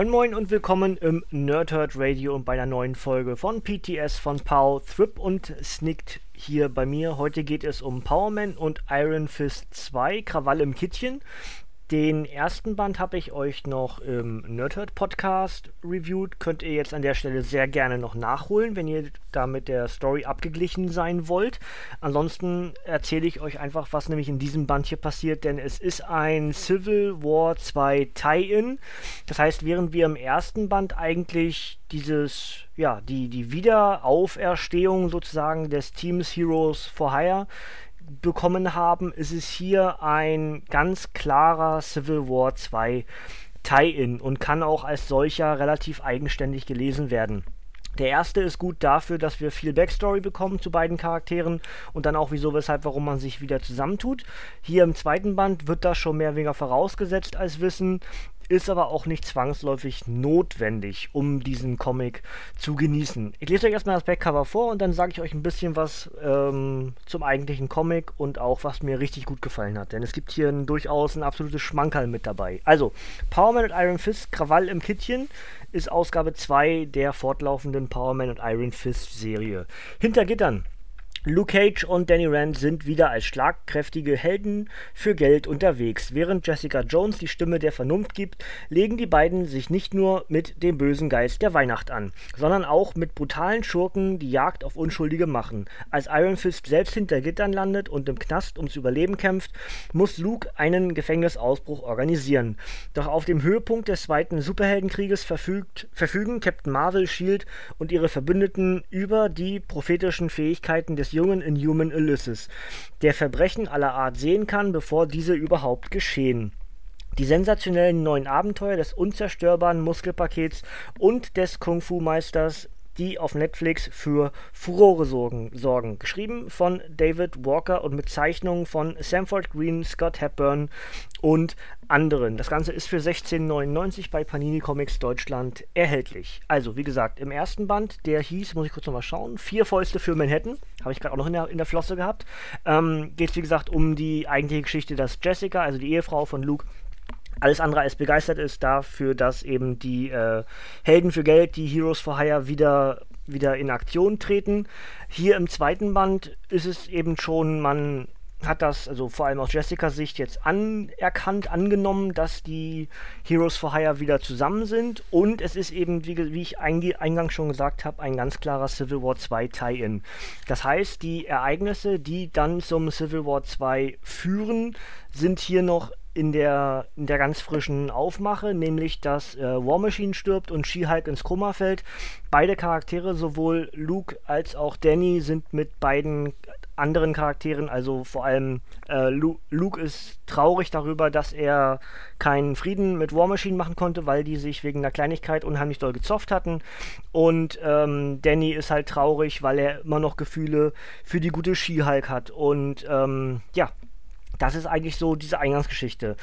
Moin Moin und willkommen im Nerdhurt Radio und bei einer neuen Folge von PTS von Pau, Thrip und Snicked hier bei mir. Heute geht es um Powerman und Iron Fist 2, Krawall im Kittchen. Den ersten Band habe ich euch noch im Nerdhurt Podcast reviewed. Könnt ihr jetzt an der Stelle sehr gerne noch nachholen, wenn ihr da mit der Story abgeglichen sein wollt. Ansonsten erzähle ich euch einfach, was nämlich in diesem Band hier passiert, denn es ist ein Civil War 2 Tie-In. Das heißt, während wir im ersten Band eigentlich dieses, ja, die, die Wiederauferstehung sozusagen des Teams Heroes for Hire bekommen haben, ist es hier ein ganz klarer Civil War 2 Tie-In und kann auch als solcher relativ eigenständig gelesen werden. Der erste ist gut dafür, dass wir viel Backstory bekommen zu beiden Charakteren und dann auch wieso, weshalb, warum man sich wieder zusammentut. Hier im zweiten Band wird das schon mehr oder weniger vorausgesetzt als Wissen ist aber auch nicht zwangsläufig notwendig, um diesen Comic zu genießen. Ich lese euch erstmal das Backcover vor und dann sage ich euch ein bisschen was ähm, zum eigentlichen Comic und auch was mir richtig gut gefallen hat. Denn es gibt hier ein, durchaus ein absolutes Schmankerl mit dabei. Also, Powerman und Iron Fist, Krawall im Kittchen ist Ausgabe 2 der fortlaufenden Powerman und Iron Fist Serie. Hinter Gittern Luke Cage und Danny Rand sind wieder als schlagkräftige Helden für Geld unterwegs. Während Jessica Jones die Stimme der Vernunft gibt, legen die beiden sich nicht nur mit dem bösen Geist der Weihnacht an, sondern auch mit brutalen Schurken, die Jagd auf Unschuldige machen. Als Iron Fist selbst hinter Gittern landet und im Knast ums Überleben kämpft, muss Luke einen Gefängnisausbruch organisieren. Doch auf dem Höhepunkt des zweiten Superheldenkrieges verfügt, verfügen Captain Marvel, Shield und ihre Verbündeten über die prophetischen Fähigkeiten des jungen Inhuman Ulysses, der Verbrechen aller Art sehen kann, bevor diese überhaupt geschehen. Die sensationellen neuen Abenteuer des unzerstörbaren Muskelpakets und des Kung-Fu-Meisters die auf Netflix für Furore sorgen, sorgen. Geschrieben von David Walker und mit Zeichnungen von Samford Green, Scott Hepburn und anderen. Das Ganze ist für 16,99 bei Panini Comics Deutschland erhältlich. Also, wie gesagt, im ersten Band, der hieß, muss ich kurz nochmal schauen, Vier Fäuste für Manhattan. Habe ich gerade auch noch in der, in der Flosse gehabt. Ähm, Geht es, wie gesagt, um die eigentliche Geschichte, dass Jessica, also die Ehefrau von Luke, alles andere als begeistert ist dafür, dass eben die äh, Helden für Geld, die Heroes for Hire, wieder, wieder in Aktion treten. Hier im zweiten Band ist es eben schon, man hat das, also vor allem aus Jessicas Sicht, jetzt anerkannt, angenommen, dass die Heroes for Hire wieder zusammen sind. Und es ist eben, wie, wie ich eingangs schon gesagt habe, ein ganz klarer Civil War 2 Tie-In. Das heißt, die Ereignisse, die dann zum Civil War 2 führen, sind hier noch in der, in der ganz frischen Aufmache, nämlich dass äh, War Machine stirbt und She-Hulk ins Koma fällt. Beide Charaktere, sowohl Luke als auch Danny, sind mit beiden anderen Charakteren, also vor allem äh, Lu Luke ist traurig darüber, dass er keinen Frieden mit War Machine machen konnte, weil die sich wegen einer Kleinigkeit unheimlich doll gezofft hatten. Und ähm, Danny ist halt traurig, weil er immer noch Gefühle für die gute She-Hulk hat. Und ähm, ja, das ist eigentlich so diese Eingangsgeschichte.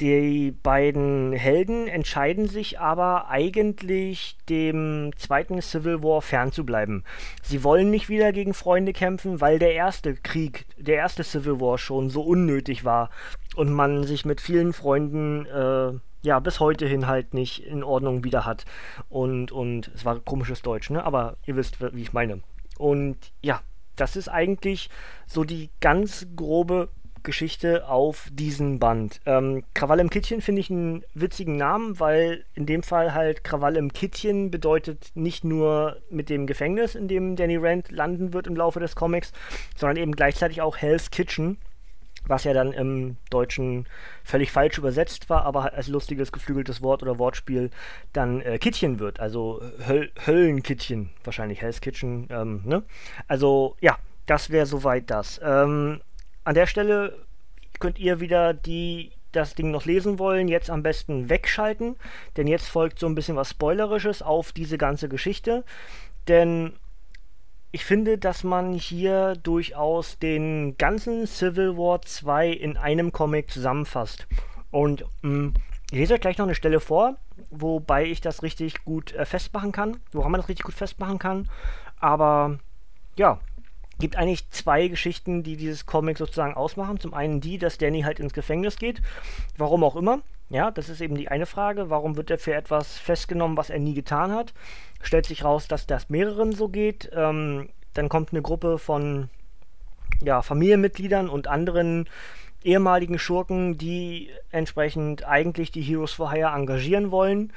Die beiden Helden entscheiden sich aber eigentlich dem zweiten Civil War fernzubleiben. Sie wollen nicht wieder gegen Freunde kämpfen, weil der erste Krieg, der erste Civil War schon so unnötig war und man sich mit vielen Freunden äh, ja bis heute hin halt nicht in Ordnung wieder hat. Und, und es war komisches Deutsch, ne? Aber ihr wisst, wie ich meine. Und ja, das ist eigentlich so die ganz grobe Geschichte auf diesen Band. Ähm, Krawall im Kittchen finde ich einen witzigen Namen, weil in dem Fall halt Krawall im Kittchen bedeutet nicht nur mit dem Gefängnis, in dem Danny Rand landen wird im Laufe des Comics, sondern eben gleichzeitig auch Hell's Kitchen, was ja dann im Deutschen völlig falsch übersetzt war, aber als lustiges geflügeltes Wort oder Wortspiel dann äh, Kittchen wird, also Höl Höllenkittchen, wahrscheinlich Hell's Kitchen, ähm, ne? Also ja, das wäre soweit das. Ähm, an der Stelle könnt ihr wieder die das Ding noch lesen wollen, jetzt am besten wegschalten, denn jetzt folgt so ein bisschen was Spoilerisches auf diese ganze Geschichte. Denn ich finde, dass man hier durchaus den ganzen Civil War 2 in einem Comic zusammenfasst. Und mh, mm, ich lese euch gleich noch eine Stelle vor, wobei ich das richtig gut äh, festmachen kann, woran man das richtig gut festmachen kann. Aber ja, gibt eigentlich zwei Geschichten, die dieses Comic sozusagen ausmachen. Zum einen die, dass Danny halt ins Gefängnis geht, warum auch immer. Ja, das ist eben die eine Frage. Warum wird er für etwas festgenommen, was er nie getan hat? Stellt sich raus, dass das mehreren so geht. Ähm, dann kommt eine Gruppe von ja, Familienmitgliedern und anderen ehemaligen Schurken, die entsprechend eigentlich die Heroes for Hire engagieren wollen.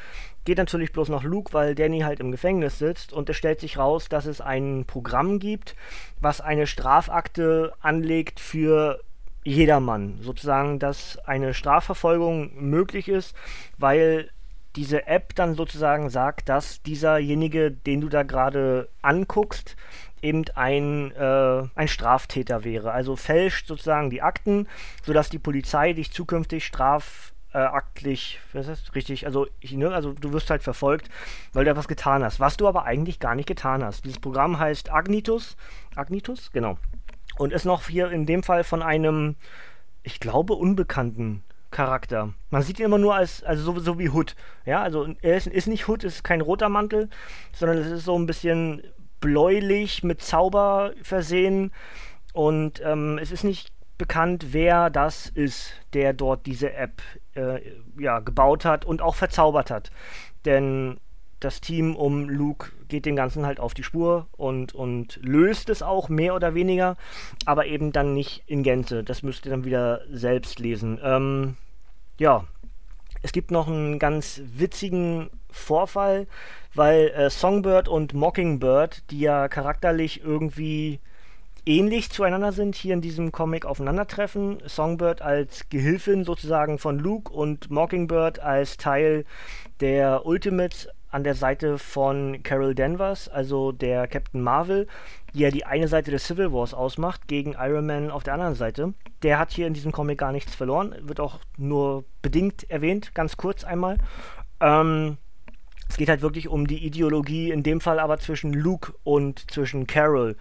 Geht natürlich bloß noch Luke, weil Danny halt im Gefängnis sitzt und es stellt sich raus, dass es ein Programm gibt, was eine Strafakte anlegt für jedermann. Sozusagen, dass eine Strafverfolgung möglich ist, weil diese App dann sozusagen sagt, dass dieserjenige, den du da gerade anguckst, eben ein, äh, ein Straftäter wäre. Also fälscht sozusagen die Akten, sodass die Polizei dich zukünftig strafaktlich, äh, was ist das? Richtig, also, ich, ne, also du wirst halt verfolgt, weil du etwas getan hast, was du aber eigentlich gar nicht getan hast. Dieses Programm heißt Agnitus, Agnitus, genau. Und ist noch hier in dem Fall von einem, ich glaube, unbekannten Charakter. Man sieht ihn immer nur als, also so, so wie Hood. Ja, also er ist, ist nicht Hood, ist kein roter Mantel, sondern es ist so ein bisschen bläulich mit Zauber versehen. Und ähm, es ist nicht bekannt, wer das ist, der dort diese App äh, ja, gebaut hat und auch verzaubert hat. Denn das Team um Luke geht dem Ganzen halt auf die Spur und, und löst es auch mehr oder weniger, aber eben dann nicht in Gänze. Das müsst ihr dann wieder selbst lesen. Ähm, ja, es gibt noch einen ganz witzigen Vorfall, weil äh, Songbird und Mockingbird, die ja charakterlich irgendwie ähnlich zueinander sind, hier in diesem Comic aufeinandertreffen. Songbird als Gehilfin sozusagen von Luke und Mockingbird als Teil der Ultimates an der Seite von Carol Danvers, also der Captain Marvel, die ja die eine Seite des Civil Wars ausmacht, gegen Iron Man auf der anderen Seite. Der hat hier in diesem Comic gar nichts verloren, wird auch nur bedingt erwähnt, ganz kurz einmal. Ähm, es geht halt wirklich um die Ideologie, in dem Fall aber zwischen Luke und zwischen Carol,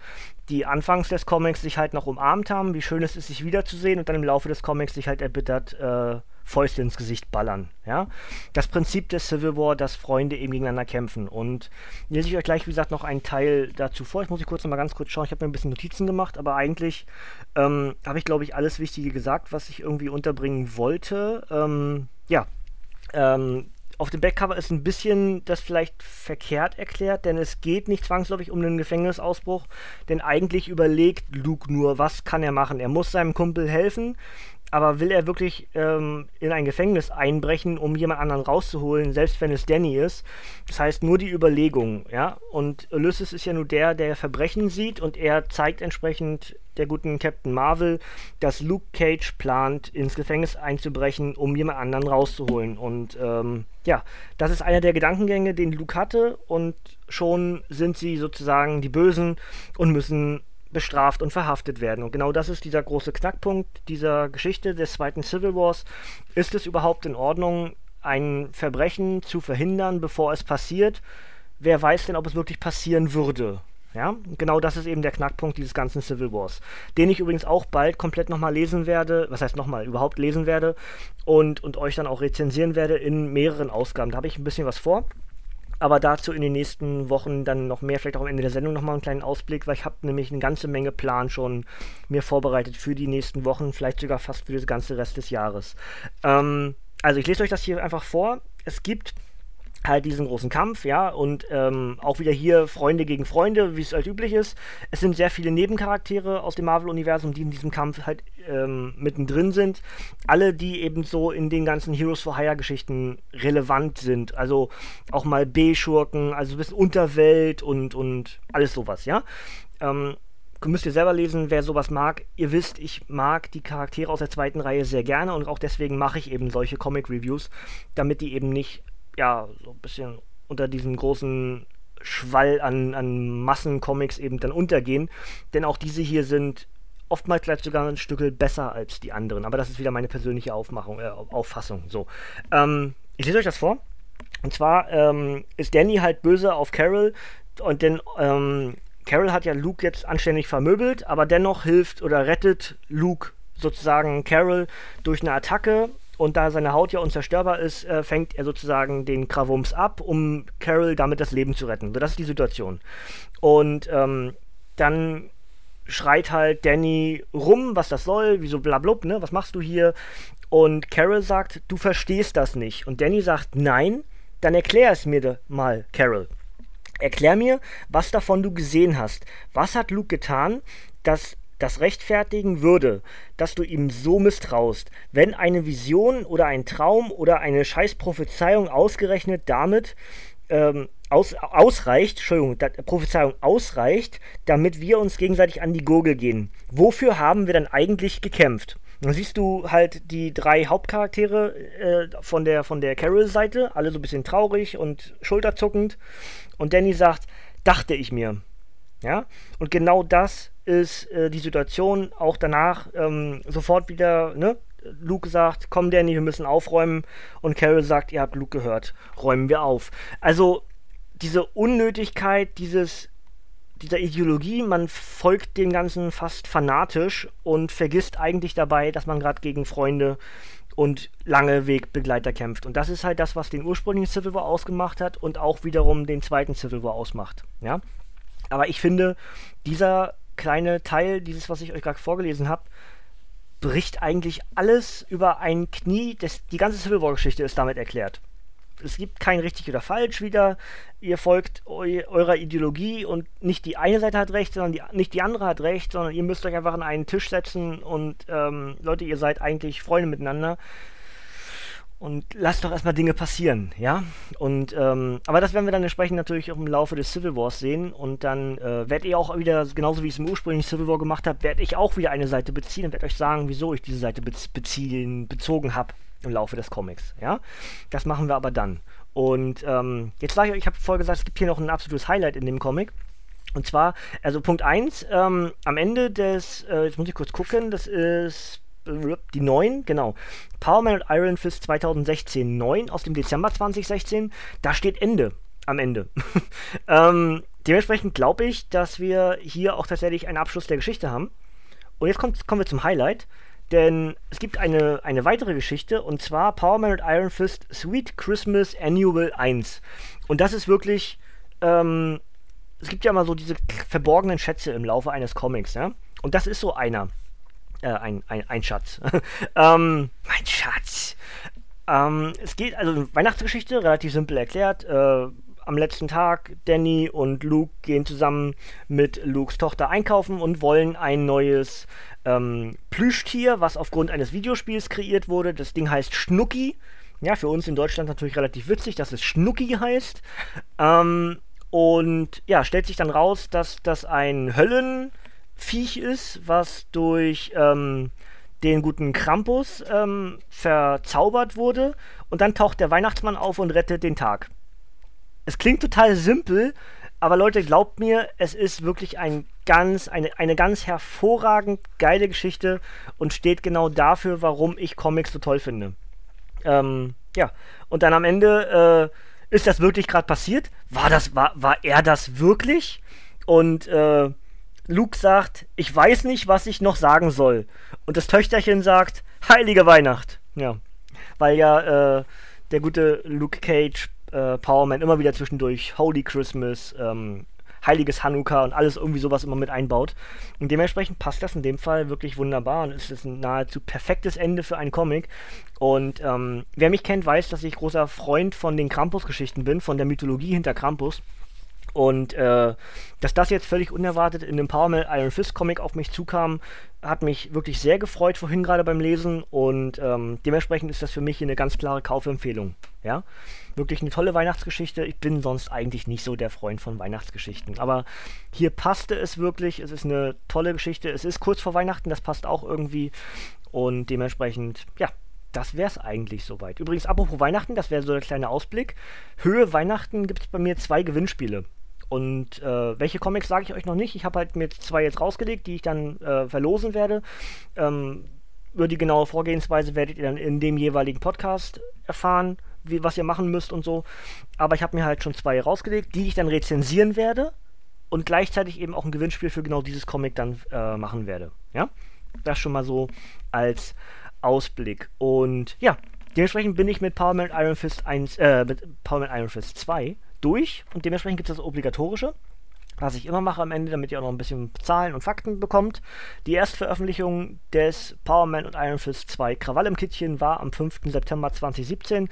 die anfangs des Comics sich halt noch umarmt haben, wie schön es ist, sich wiederzusehen und dann im Laufe des Comics sich halt erbittert äh, Fäuste ins Gesicht ballern. Ja? Das Prinzip des Civil War, dass Freunde eben gegeneinander kämpfen. Und lese ich euch gleich, wie gesagt, noch einen Teil dazu vor. Ich muss ich kurz noch mal ganz kurz schauen. Ich habe mir ein bisschen Notizen gemacht, aber eigentlich ähm, habe ich, glaube ich, alles Wichtige gesagt, was ich irgendwie unterbringen wollte. Ähm, ja, ähm, auf dem Backcover ist ein bisschen das vielleicht verkehrt erklärt, denn es geht nicht zwangsläufig um einen Gefängnisausbruch, denn eigentlich überlegt Luke nur, was kann er machen. Er muss seinem Kumpel helfen, aber will er wirklich ähm, in ein Gefängnis einbrechen, um jemand anderen rauszuholen, selbst wenn es Danny ist? Das heißt nur die Überlegung, ja. Und Ulysses ist ja nur der, der Verbrechen sieht und er zeigt entsprechend der guten Captain Marvel, dass Luke Cage plant, ins Gefängnis einzubrechen, um jemand anderen rauszuholen. Und ähm, ja, das ist einer der Gedankengänge, den Luke hatte und schon sind sie sozusagen die Bösen und müssen bestraft und verhaftet werden. Und genau das ist dieser große Knackpunkt dieser Geschichte des zweiten Civil Wars. Ist es überhaupt in Ordnung, ein Verbrechen zu verhindern, bevor es passiert? Wer weiß denn, ob es wirklich passieren würde? Ja, genau das ist eben der Knackpunkt dieses ganzen Civil Wars, den ich übrigens auch bald komplett nochmal lesen werde, was heißt nochmal, überhaupt lesen werde und, und euch dann auch rezensieren werde in mehreren Ausgaben. Da habe ich ein bisschen was vor. Aber dazu in den nächsten Wochen dann noch mehr, vielleicht auch am Ende der Sendung nochmal einen kleinen Ausblick, weil ich habe nämlich eine ganze Menge Plan schon mir vorbereitet für die nächsten Wochen, vielleicht sogar fast für den ganzen Rest des Jahres. Ähm, also ich lese euch das hier einfach vor. Es gibt halt diesen großen Kampf, ja, und ähm, auch wieder hier Freunde gegen Freunde, wie es halt üblich ist. Es sind sehr viele Nebencharaktere aus dem Marvel-Universum, die in diesem Kampf halt ähm, mittendrin sind. Alle, die eben so in den ganzen Heroes for Hire-Geschichten relevant sind. Also auch mal B-Schurken, also ein bisschen Unterwelt und, und alles sowas, ja. Ähm, müsst ihr selber lesen, wer sowas mag. Ihr wisst, ich mag die Charaktere aus der zweiten Reihe sehr gerne und auch deswegen mache ich eben solche Comic-Reviews, damit die eben nicht ja, so ein bisschen unter diesem großen Schwall an, an Massencomics eben dann untergehen. Denn auch diese hier sind oftmals vielleicht sogar ein Stück besser als die anderen. Aber das ist wieder meine persönliche Aufmachung, äh, Auffassung. So. Ähm, ich lese euch das vor. Und zwar ähm, ist Danny halt böse auf Carol und denn ähm, Carol hat ja Luke jetzt anständig vermöbelt, aber dennoch hilft oder rettet Luke sozusagen Carol durch eine Attacke und da seine Haut ja unzerstörbar ist, äh, fängt er sozusagen den Krawums ab, um Carol damit das Leben zu retten. So, das ist die Situation. Und ähm, dann schreit halt Danny rum, was das soll, wieso blablub, ne, was machst du hier? Und Carol sagt, du verstehst das nicht. Und Danny sagt, nein, dann erklär es mir mal, Carol. Erklär mir, was davon du gesehen hast. Was hat Luke getan, dass das rechtfertigen würde, dass du ihm so misstraust, wenn eine Vision oder ein Traum oder eine Scheißprophezeiung ausgerechnet damit ähm, aus, ausreicht, Entschuldigung, da, Prophezeiung ausreicht, damit wir uns gegenseitig an die Gurgel gehen. Wofür haben wir dann eigentlich gekämpft? Dann siehst du halt die drei Hauptcharaktere äh, von der, von der Carol-Seite, alle so ein bisschen traurig und schulterzuckend. Und Danny sagt, dachte ich mir. Ja? Und genau das ist äh, die Situation. Auch danach ähm, sofort wieder, ne? Luke sagt, komm Danny, wir müssen aufräumen. Und Carol sagt, ihr habt Luke gehört, räumen wir auf. Also diese Unnötigkeit dieses dieser Ideologie, man folgt dem Ganzen fast fanatisch und vergisst eigentlich dabei, dass man gerade gegen Freunde und lange Wegbegleiter kämpft. Und das ist halt das, was den ursprünglichen Civil War ausgemacht hat und auch wiederum den zweiten Civil War ausmacht. Ja? Aber ich finde, dieser kleine Teil, dieses, was ich euch gerade vorgelesen habe, bricht eigentlich alles über ein Knie. Das, die ganze Civil War-Geschichte ist damit erklärt es gibt kein richtig oder falsch wieder. Ihr folgt eu eurer Ideologie und nicht die eine Seite hat recht, sondern die, nicht die andere hat recht, sondern ihr müsst euch einfach an einen Tisch setzen und ähm, Leute, ihr seid eigentlich Freunde miteinander. Und lasst doch erstmal Dinge passieren, ja? Und, ähm, aber das werden wir dann entsprechend natürlich auch im Laufe des Civil Wars sehen. Und dann äh, werdet ihr auch wieder, genauso wie ich es im ursprünglichen Civil War gemacht habe, werde ich auch wieder eine Seite beziehen und werde euch sagen, wieso ich diese Seite beziehen, bezogen habe im Laufe des Comics. Ja? Das machen wir aber dann. Und ähm, jetzt sage ich euch, ich habe vorher gesagt, es gibt hier noch ein absolutes Highlight in dem Comic. Und zwar, also Punkt 1, ähm, am Ende des, äh, jetzt muss ich kurz gucken, das ist die 9, genau. Power Man und Iron Fist 2016 9 aus dem Dezember 2016. Da steht Ende am Ende. ähm, dementsprechend glaube ich, dass wir hier auch tatsächlich einen Abschluss der Geschichte haben. Und jetzt kommt, kommen wir zum Highlight. Denn es gibt eine, eine weitere Geschichte und zwar Power Man und Iron Fist Sweet Christmas Annual 1. Und das ist wirklich, ähm, es gibt ja mal so diese verborgenen Schätze im Laufe eines Comics, ja? Und das ist so einer. Äh, ein, ein, ein Schatz. ähm, mein Schatz. Ähm, es geht, also Weihnachtsgeschichte, relativ simpel erklärt. Äh, am letzten Tag, Danny und Luke gehen zusammen mit Lukes Tochter einkaufen und wollen ein neues ähm, Plüschtier, was aufgrund eines Videospiels kreiert wurde. Das Ding heißt Schnucki. Ja, für uns in Deutschland natürlich relativ witzig, dass es Schnucki heißt. Ähm, und ja, stellt sich dann raus, dass das ein Höllenviech ist, was durch ähm, den guten Krampus ähm, verzaubert wurde. Und dann taucht der Weihnachtsmann auf und rettet den Tag. Es klingt total simpel, aber Leute, glaubt mir, es ist wirklich ein ganz, eine, eine ganz hervorragend geile Geschichte und steht genau dafür, warum ich Comics so toll finde. Ähm, ja, und dann am Ende äh, ist das wirklich gerade passiert? War das, war, war er das wirklich? Und äh, Luke sagt, ich weiß nicht, was ich noch sagen soll. Und das Töchterchen sagt, Heilige Weihnacht. Ja. Weil ja äh, der gute Luke Cage äh, Powerman immer wieder zwischendurch Holy Christmas, ähm, Heiliges Hanukkah und alles irgendwie sowas immer mit einbaut. Und dementsprechend passt das in dem Fall wirklich wunderbar und es ist ein nahezu perfektes Ende für einen Comic. Und ähm, wer mich kennt, weiß, dass ich großer Freund von den Krampus-Geschichten bin, von der Mythologie hinter Krampus. Und äh, dass das jetzt völlig unerwartet in dem Power Iron Fist Comic auf mich zukam, hat mich wirklich sehr gefreut vorhin gerade beim Lesen und ähm, dementsprechend ist das für mich eine ganz klare Kaufempfehlung. Ja, wirklich eine tolle Weihnachtsgeschichte. Ich bin sonst eigentlich nicht so der Freund von Weihnachtsgeschichten, aber hier passte es wirklich. Es ist eine tolle Geschichte. Es ist kurz vor Weihnachten, das passt auch irgendwie und dementsprechend, ja, das wäre es eigentlich soweit. Übrigens, apropos Weihnachten, das wäre so der kleine Ausblick. Höhe Weihnachten gibt es bei mir zwei Gewinnspiele. Und äh, welche Comics sage ich euch noch nicht. Ich habe halt mir zwei jetzt rausgelegt, die ich dann äh, verlosen werde. Ähm, über die genaue Vorgehensweise werdet ihr dann in dem jeweiligen Podcast erfahren, wie, was ihr machen müsst und so. Aber ich habe mir halt schon zwei rausgelegt, die ich dann rezensieren werde und gleichzeitig eben auch ein Gewinnspiel für genau dieses Comic dann äh, machen werde. Ja, das schon mal so als Ausblick. Und ja, dementsprechend bin ich mit Power Man Iron Fist 1, äh, mit Power Man Iron Fist 2 durch und dementsprechend gibt es das Obligatorische was ich immer mache am Ende, damit ihr auch noch ein bisschen Zahlen und Fakten bekommt. Die Erstveröffentlichung des Power Man und Iron Fist 2 Krawall im Kittchen war am 5. September 2017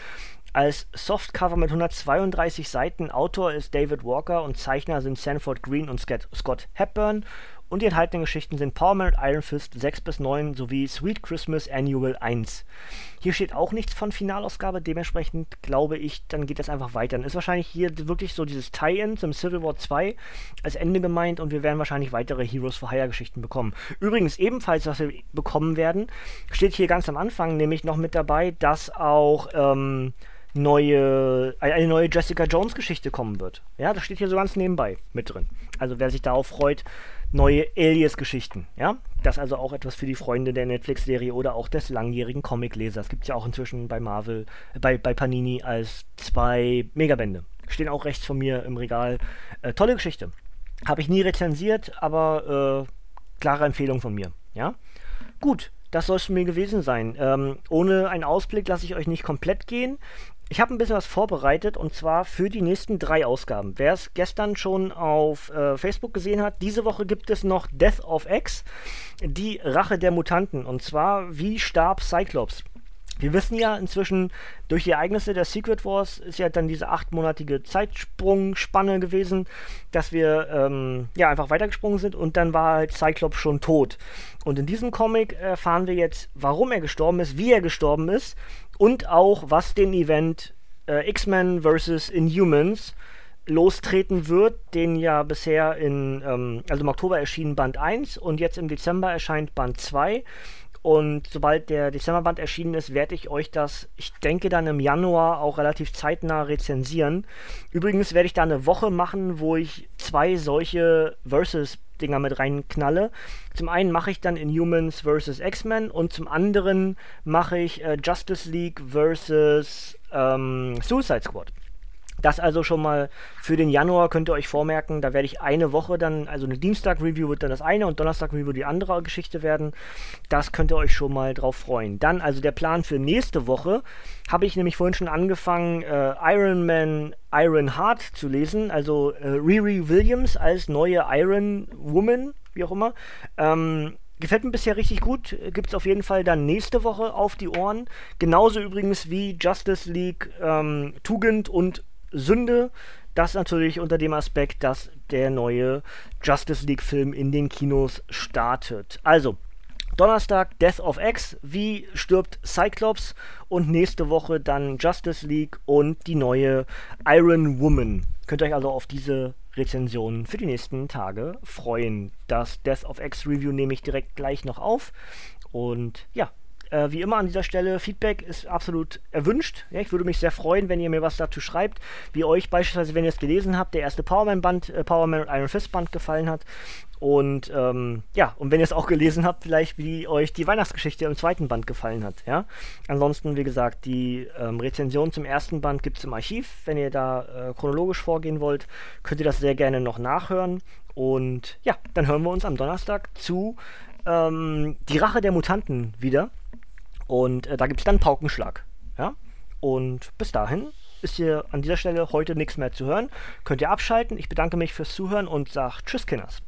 als Softcover mit 132 Seiten. Autor ist David Walker und Zeichner sind Sanford Green und Scott Hepburn. Und die enthaltenen Geschichten sind Power Man und Iron Fist 6 bis 9 sowie Sweet Christmas Annual 1. Hier steht auch nichts von Finalausgabe, dementsprechend glaube ich, dann geht das einfach weiter. Dann ist wahrscheinlich hier wirklich so dieses Tie-In zum Civil War 2 als Ende gemeint und wir werden wahrscheinlich weitere Heroes for Hire Geschichten bekommen. Übrigens, ebenfalls, was wir bekommen werden, steht hier ganz am Anfang nämlich noch mit dabei, dass auch ähm, neue, eine neue Jessica Jones Geschichte kommen wird. Ja, das steht hier so ganz nebenbei mit drin. Also wer sich darauf freut, neue Alias-Geschichten. Ja? Das also auch etwas für die Freunde der Netflix-Serie oder auch des langjährigen Comic-Lesers. Gibt es ja auch inzwischen bei Marvel, äh, bei, bei Panini als zwei Megabände. Stehen auch rechts von mir im Regal. Äh, tolle Geschichte. Habe ich nie rezensiert, aber äh, klare Empfehlung von mir. Ja? Gut, das soll es mir gewesen sein. Ähm, ohne einen Ausblick lasse ich euch nicht komplett gehen. Ich habe ein bisschen was vorbereitet und zwar für die nächsten drei Ausgaben. Wer es gestern schon auf äh, Facebook gesehen hat, diese Woche gibt es noch Death of X, die Rache der Mutanten. Und zwar, wie starb Cyclops? Wir wissen ja inzwischen, durch die Ereignisse der Secret Wars ist ja dann diese achtmonatige Zeitsprungspanne gewesen, dass wir ähm, ja einfach weitergesprungen sind und dann war halt Cyclops schon tot. Und in diesem Comic erfahren wir jetzt, warum er gestorben ist, wie er gestorben ist und auch, was den Event äh, X-Men vs. Inhumans lostreten wird, den ja bisher in, ähm, also im Oktober erschien Band 1 und jetzt im Dezember erscheint Band 2. Und sobald der Dezemberband erschienen ist, werde ich euch das, ich denke dann im Januar auch relativ zeitnah rezensieren. Übrigens werde ich da eine Woche machen, wo ich zwei solche Versus-Dinger mit reinknalle. Zum einen mache ich dann Inhumans vs. X-Men und zum anderen mache ich äh, Justice League vs. Ähm, Suicide Squad. Das also schon mal für den Januar könnt ihr euch vormerken, da werde ich eine Woche dann, also eine Dienstag-Review wird dann das eine und Donnerstag-Review die andere Geschichte werden. Das könnt ihr euch schon mal drauf freuen. Dann also der Plan für nächste Woche habe ich nämlich vorhin schon angefangen, äh, Iron Man Iron Heart zu lesen, also äh, Riri Williams als neue Iron Woman, wie auch immer. Ähm, Gefällt mir bisher richtig gut. Gibt es auf jeden Fall dann nächste Woche auf die Ohren. Genauso übrigens wie Justice League ähm, Tugend und Sünde. Das natürlich unter dem Aspekt, dass der neue Justice League-Film in den Kinos startet. Also, Donnerstag Death of X, wie stirbt Cyclops und nächste Woche dann Justice League und die neue Iron Woman. Könnt ihr euch also auf diese Rezensionen für die nächsten Tage freuen. Das Death of X Review nehme ich direkt gleich noch auf. Und ja, äh, wie immer an dieser Stelle, Feedback ist absolut erwünscht. Ja, ich würde mich sehr freuen, wenn ihr mir was dazu schreibt, wie euch beispielsweise, wenn ihr es gelesen habt, der erste Powerman-Band, äh, Powerman und Iron Fist-Band gefallen hat. Und ähm, ja, und wenn ihr es auch gelesen habt, vielleicht wie euch die Weihnachtsgeschichte im zweiten Band gefallen hat. Ja? Ansonsten, wie gesagt, die ähm, Rezension zum ersten Band gibt es im Archiv. Wenn ihr da äh, chronologisch vorgehen wollt, könnt ihr das sehr gerne noch nachhören. Und ja, dann hören wir uns am Donnerstag zu ähm, Die Rache der Mutanten wieder. Und äh, da gibt es dann Paukenschlag. Ja? Und bis dahin ist hier an dieser Stelle heute nichts mehr zu hören. Könnt ihr abschalten. Ich bedanke mich fürs Zuhören und sage Tschüss, Kinders.